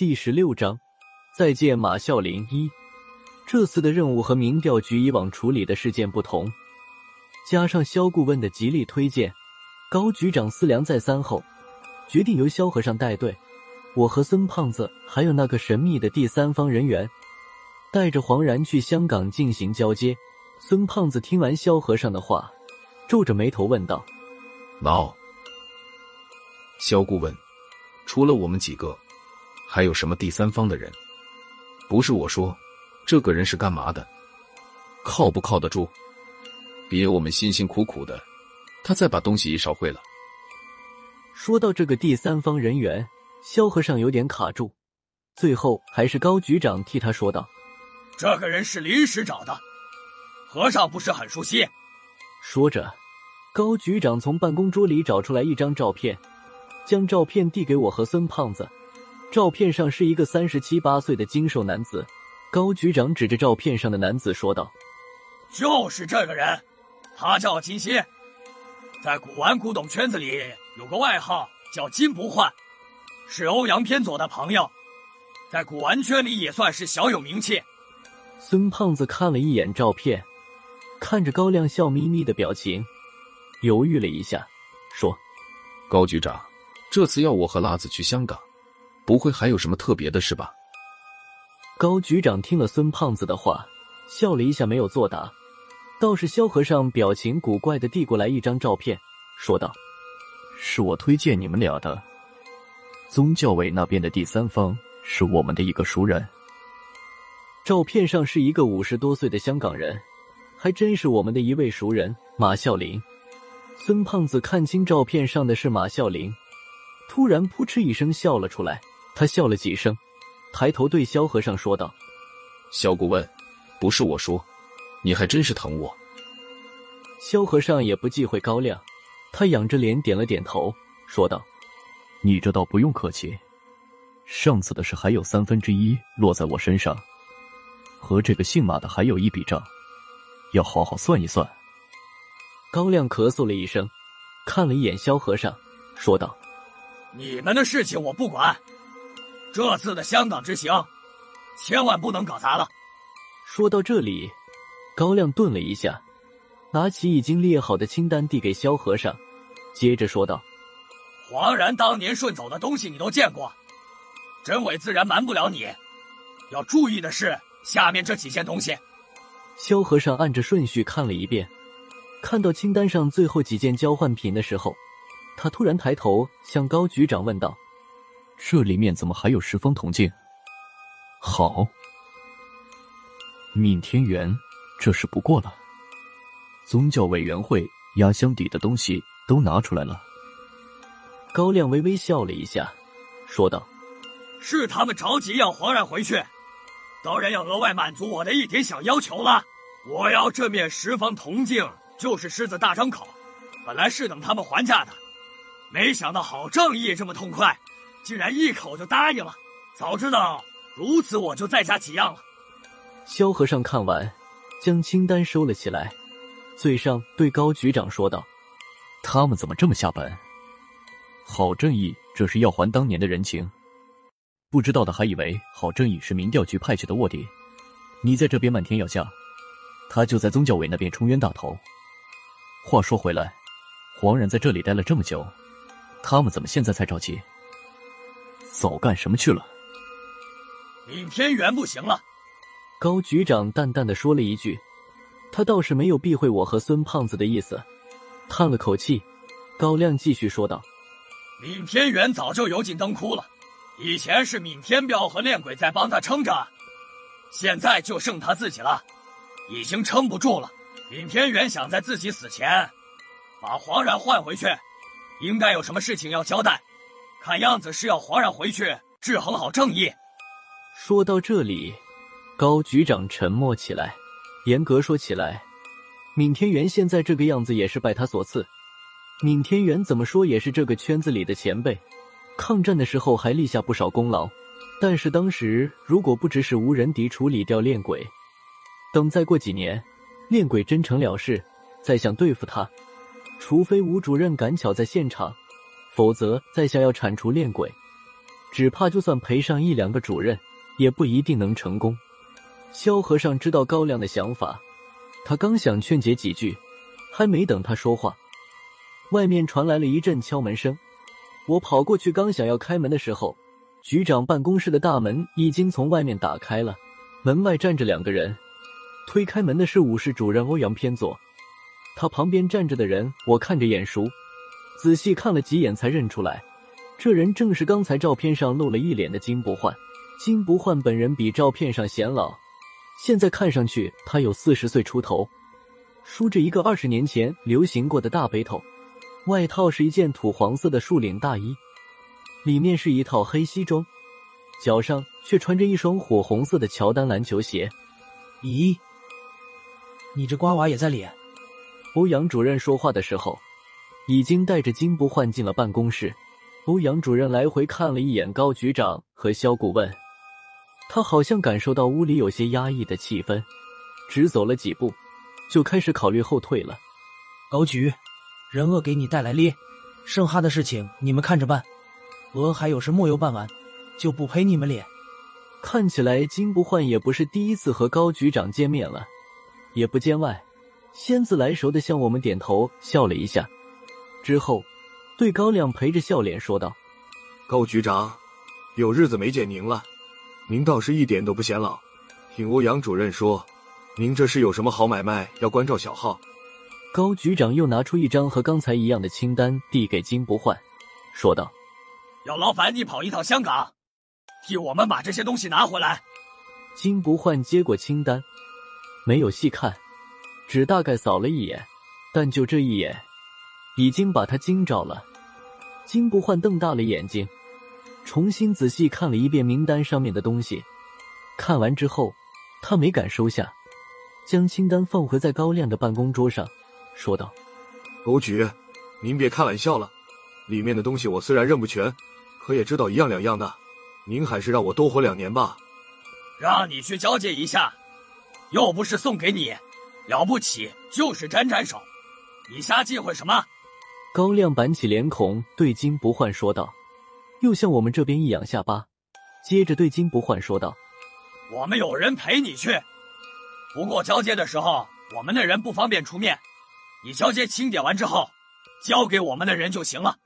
第十六章，再见马啸林一。这次的任务和民调局以往处理的事件不同，加上肖顾问的极力推荐，高局长思量再三后，决定由萧和尚带队。我和孙胖子还有那个神秘的第三方人员，带着黄然去香港进行交接。孙胖子听完萧和尚的话，皱着眉头问道：“老萧顾问，除了我们几个，还有什么第三方的人？不是我说。”这个人是干嘛的？靠不靠得住？别我们辛辛苦苦的，他再把东西一烧毁了。说到这个第三方人员，萧和尚有点卡住，最后还是高局长替他说道：“这个人是临时找的，和尚不是很熟悉。”说着，高局长从办公桌里找出来一张照片，将照片递给我和孙胖子。照片上是一个三十七八岁的精瘦男子。高局长指着照片上的男子说道：“就是这个人，他叫金鑫，在古玩古董圈子里有个外号叫金不换，是欧阳偏左的朋友，在古玩圈里也算是小有名气。”孙胖子看了一眼照片，看着高亮笑眯眯的表情，犹豫了一下，说：“高局长，这次要我和辣子去香港，不会还有什么特别的事吧？”高局长听了孙胖子的话，笑了一下，没有作答。倒是萧和尚表情古怪的递过来一张照片，说道：“是我推荐你们俩的，宗教委那边的第三方是我们的一个熟人。照片上是一个五十多岁的香港人，还真是我们的一位熟人马啸林。”孙胖子看清照片上的是马啸林，突然扑哧一声笑了出来。他笑了几声。抬头对萧和尚说道：“萧顾问，不是我说，你还真是疼我。”萧和尚也不忌讳高亮，他仰着脸点了点头，说道：“你这倒不用客气。上次的事还有三分之一落在我身上，和这个姓马的还有一笔账，要好好算一算。”高亮咳嗽了一声，看了一眼萧和尚，说道：“你们的事情我不管。”这次的香港之行，千万不能搞砸了。说到这里，高亮顿了一下，拿起已经列好的清单递给萧和尚，接着说道：“黄然当年顺走的东西你都见过，真伪自然瞒不了你。要注意的是下面这几件东西。”萧和尚按着顺序看了一遍，看到清单上最后几件交换品的时候，他突然抬头向高局长问道。这里面怎么还有十方铜镜？好，闵天元，这事不过了。宗教委员会压箱底的东西都拿出来了。高亮微微笑了一下，说道：“是他们着急要黄冉回去，当然要额外满足我的一点小要求了。我要这面十方铜镜，就是狮子大张口。本来是等他们还价的，没想到好正义这么痛快。”竟然一口就答应了，早知道如此，我就再加几样了。萧和尚看完，将清单收了起来，嘴上对高局长说道：“他们怎么这么下本？郝正义这是要还当年的人情，不知道的还以为郝正义是民调局派去的卧底。你在这边漫天要价，他就在宗教委那边冲冤大头。话说回来，黄然在这里待了这么久，他们怎么现在才着急？”早干什么去了？闵天元不行了。高局长淡淡的说了一句，他倒是没有避讳我和孙胖子的意思，叹了口气。高亮继续说道：“闵天元早就油尽灯枯了，以前是闵天彪和练鬼在帮他撑着，现在就剩他自己了，已经撑不住了。闵天元想在自己死前把黄然换回去，应该有什么事情要交代。”看样子是要皇上回去制衡好正义。说到这里，高局长沉默起来。严格说起来，闵天元现在这个样子也是拜他所赐。闵天元怎么说也是这个圈子里的前辈，抗战的时候还立下不少功劳。但是当时如果不指使无人敌处理掉恋鬼，等再过几年，恋鬼真成了事，再想对付他，除非吴主任赶巧在现场。否则，在下要铲除恋鬼，只怕就算赔上一两个主任，也不一定能成功。萧和尚知道高亮的想法，他刚想劝解几句，还没等他说话，外面传来了一阵敲门声。我跑过去，刚想要开门的时候，局长办公室的大门已经从外面打开了，门外站着两个人。推开门的是武室主任欧阳偏左，他旁边站着的人我看着眼熟，仔细看了几眼才认出来，这人正是刚才照片上露了一脸的金不换。金不换本人比照片上显老，现在看上去他有四十岁出头，梳着一个二十年前流行过的大背头，外套是一件土黄色的竖领大衣，里面是一套黑西装，脚上却穿着一双火红色的乔丹篮球鞋。咦？你这瓜娃也在脸？欧阳主任说话的时候，已经带着金不换进了办公室。欧阳主任来回看了一眼高局长和肖顾问，他好像感受到屋里有些压抑的气氛，只走了几步，就开始考虑后退了。高局，人恶给你带来咧，剩下的事情你们看着办。鹅还有事莫有办完，就不陪你们咧。看起来金不换也不是第一次和高局长见面了。也不见外，先自来熟的向我们点头笑了一下，之后对高亮陪着笑脸说道：“高局长，有日子没见您了，您倒是一点都不显老。听欧阳主任说，您这是有什么好买卖要关照小号？”高局长又拿出一张和刚才一样的清单递给金不换，说道：“要劳烦你跑一趟香港，替我们把这些东西拿回来。”金不换接过清单。没有细看，只大概扫了一眼，但就这一眼，已经把他惊着了。金不换瞪大了眼睛，重新仔细看了一遍名单上面的东西。看完之后，他没敢收下，将清单放回在高亮的办公桌上，说道：“欧局，您别开玩笑了，里面的东西我虽然认不全，可也知道一样两样的。您还是让我多活两年吧。让你去交接一下。”又不是送给你，了不起就是沾沾手，你瞎忌讳什么？高亮板起脸孔对金不换说道，又向我们这边一仰下巴，接着对金不换说道：“我们有人陪你去，不过交接的时候我们的人不方便出面，你交接清点完之后，交给我们的人就行了。”